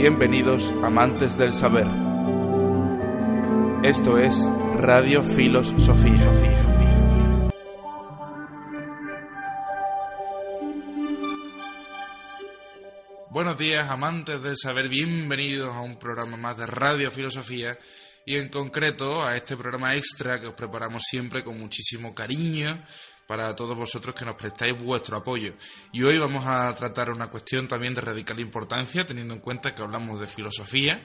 Bienvenidos amantes del saber. Esto es Radio Filos Sofía. Buenos días amantes del saber, bienvenidos a un programa más de Radio Filosofía y en concreto a este programa extra que os preparamos siempre con muchísimo cariño para todos vosotros que nos prestáis vuestro apoyo. Y hoy vamos a tratar una cuestión también de radical importancia, teniendo en cuenta que hablamos de filosofía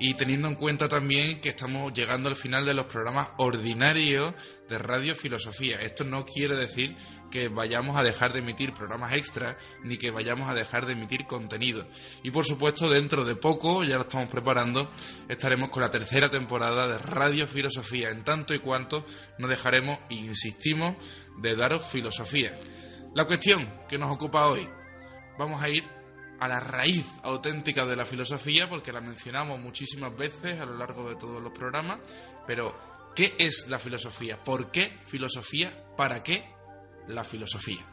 y teniendo en cuenta también que estamos llegando al final de los programas ordinarios de Radio Filosofía. Esto no quiere decir que vayamos a dejar de emitir programas extras ni que vayamos a dejar de emitir contenido. Y por supuesto, dentro de poco, ya lo estamos preparando, estaremos con la tercera temporada de Radio Filosofía, en tanto y cuanto no dejaremos, insistimos, de daros filosofía. La cuestión que nos ocupa hoy, vamos a ir a la raíz auténtica de la filosofía, porque la mencionamos muchísimas veces a lo largo de todos los programas, pero ¿qué es la filosofía? ¿Por qué filosofía? ¿Para qué la filosofía?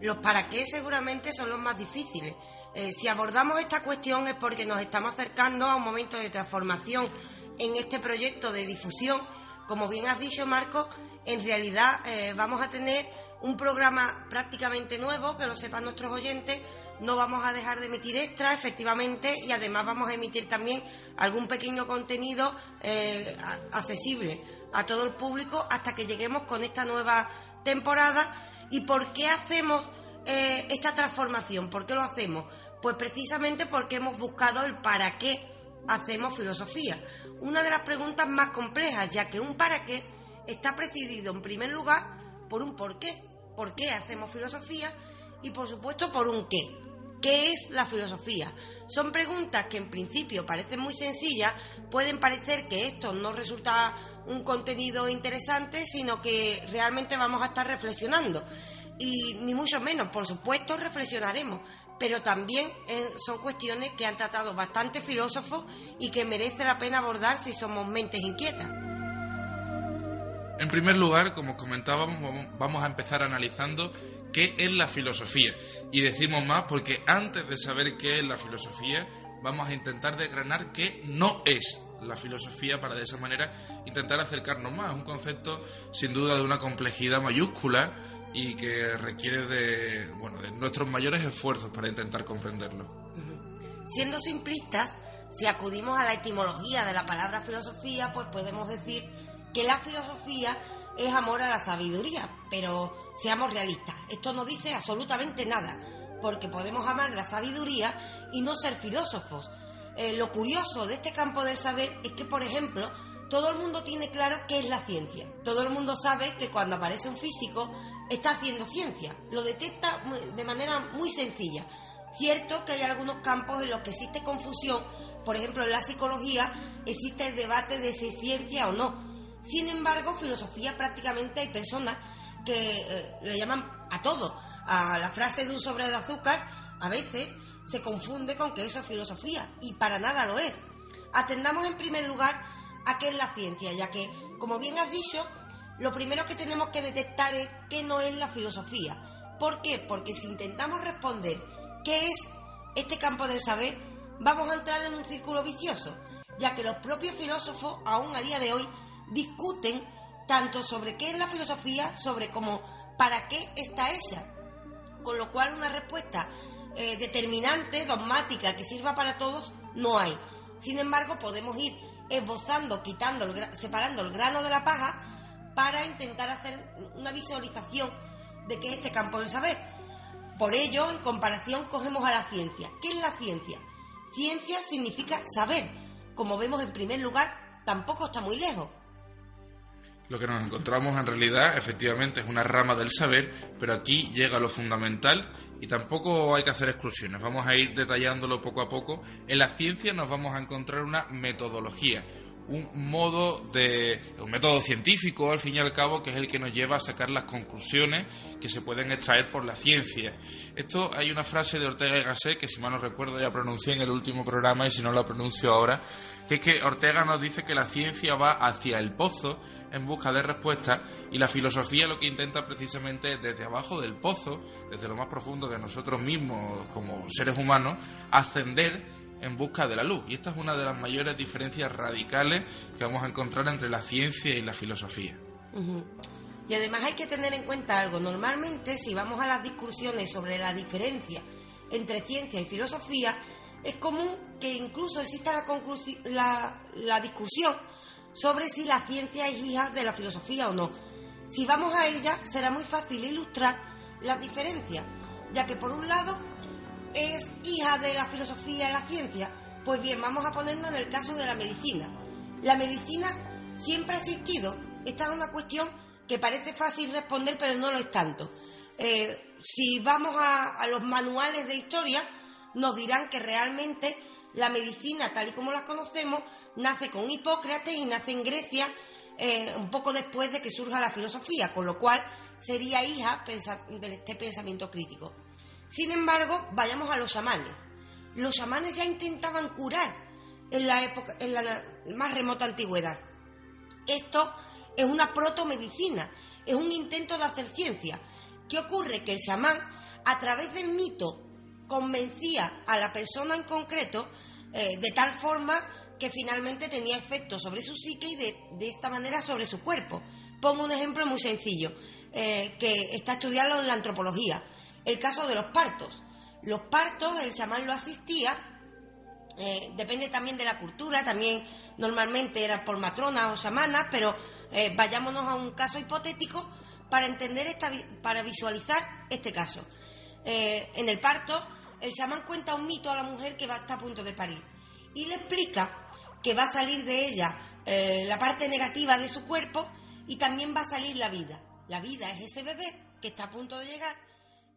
Los para qué seguramente son los más difíciles. Eh, si abordamos esta cuestión es porque nos estamos acercando a un momento de transformación en este proyecto de difusión. Como bien has dicho, Marco, en realidad eh, vamos a tener un programa prácticamente nuevo, que lo sepan nuestros oyentes, no vamos a dejar de emitir extra, efectivamente, y además vamos a emitir también algún pequeño contenido eh, accesible a todo el público hasta que lleguemos con esta nueva temporada. ¿Y por qué hacemos eh, esta transformación? ¿Por qué lo hacemos? Pues precisamente porque hemos buscado el para qué hacemos filosofía. Una de las preguntas más complejas, ya que un para qué está presidido en primer lugar por un por qué. ¿Por qué hacemos filosofía? Y por supuesto por un qué. ¿Qué es la filosofía? Son preguntas que en principio parecen muy sencillas, pueden parecer que esto no resulta un contenido interesante, sino que realmente vamos a estar reflexionando. Y ni mucho menos, por supuesto, reflexionaremos, pero también eh, son cuestiones que han tratado bastantes filósofos y que merece la pena abordar si somos mentes inquietas. En primer lugar, como comentábamos, vamos a empezar analizando qué es la filosofía. Y decimos más porque antes de saber qué es la filosofía, vamos a intentar desgranar qué no es la filosofía para de esa manera intentar acercarnos más. Es un concepto sin duda de una complejidad mayúscula y que requiere de, bueno, de nuestros mayores esfuerzos para intentar comprenderlo. Siendo simplistas, si acudimos a la etimología de la palabra filosofía, pues podemos decir que la filosofía es amor a la sabiduría, pero seamos realistas, esto no dice absolutamente nada, porque podemos amar la sabiduría y no ser filósofos. Eh, lo curioso de este campo del saber es que, por ejemplo, todo el mundo tiene claro qué es la ciencia. Todo el mundo sabe que cuando aparece un físico está haciendo ciencia. Lo detecta de manera muy sencilla. Cierto que hay algunos campos en los que existe confusión. Por ejemplo, en la psicología existe el debate de si es ciencia o no. Sin embargo, filosofía prácticamente hay personas que eh, le llaman a todo. A la frase de un sobre de azúcar, a veces se confunde con que eso es filosofía, y para nada lo es. Atendamos en primer lugar a qué es la ciencia, ya que, como bien has dicho, lo primero que tenemos que detectar es qué no es la filosofía. ¿Por qué? Porque si intentamos responder qué es este campo del saber, vamos a entrar en un círculo vicioso, ya que los propios filósofos, aún a día de hoy, discuten tanto sobre qué es la filosofía, sobre cómo para qué está hecha. Con lo cual una respuesta eh, determinante, dogmática, que sirva para todos, no hay. Sin embargo, podemos ir esbozando, quitando, separando el grano de la paja para intentar hacer una visualización de qué es este campo del saber. Por ello, en comparación, cogemos a la ciencia. ¿Qué es la ciencia? Ciencia significa saber. Como vemos en primer lugar, tampoco está muy lejos. Lo que nos encontramos en realidad efectivamente es una rama del saber, pero aquí llega lo fundamental y tampoco hay que hacer exclusiones. Vamos a ir detallándolo poco a poco. En la ciencia nos vamos a encontrar una metodología, un modo de un método científico al fin y al cabo que es el que nos lleva a sacar las conclusiones que se pueden extraer por la ciencia. Esto hay una frase de Ortega y Gasset que si mal no recuerdo ya pronuncié en el último programa y si no la pronuncio ahora, que es que Ortega nos dice que la ciencia va hacia el pozo en busca de respuestas y la filosofía lo que intenta precisamente desde abajo del pozo, desde lo más profundo de nosotros mismos como seres humanos, ascender en busca de la luz. Y esta es una de las mayores diferencias radicales que vamos a encontrar entre la ciencia y la filosofía. Y además hay que tener en cuenta algo. Normalmente, si vamos a las discusiones sobre la diferencia entre ciencia y filosofía, es común que incluso exista la, la, la discusión sobre si la ciencia es hija de la filosofía o no. Si vamos a ella, será muy fácil ilustrar las diferencias, ya que por un lado es hija de la filosofía y la ciencia? Pues bien, vamos a ponernos en el caso de la medicina. La medicina siempre ha existido. Esta es una cuestión que parece fácil responder, pero no lo es tanto. Eh, si vamos a, los manuales de historia, nos dirán que realmente la medicina, tal y como la conocemos, nace con Hipócrates y nace en Grecia eh, un poco después de que surja la filosofía, con lo cual sería hija de este pensamiento crítico. Sin embargo, vayamos a los chamanes. Los chamanes ya intentaban curar en la época, en la más remota antigüedad. Esto es una protomedicina, es un intento de hacer ciencia. ¿Qué ocurre? Que el chamán, a través del mito, convencía a la persona en concreto eh, de tal forma que finalmente tenía efecto sobre su psique y de, esta manera sobre su cuerpo. Pongo un ejemplo muy sencillo, eh, que está estudiado en la antropología el caso de los partos. Los partos, el chamán lo asistía, eh, depende también de la cultura, también normalmente era por matronas o chamanas, pero eh, vayámonos a un caso hipotético para entender, esta, para visualizar este caso. Eh, en el parto, el chamán cuenta un mito a la mujer que va, está a punto de parir y le explica que va a salir de ella la parte negativa de su cuerpo y también va a salir la vida. La vida es ese bebé que está a punto de llegar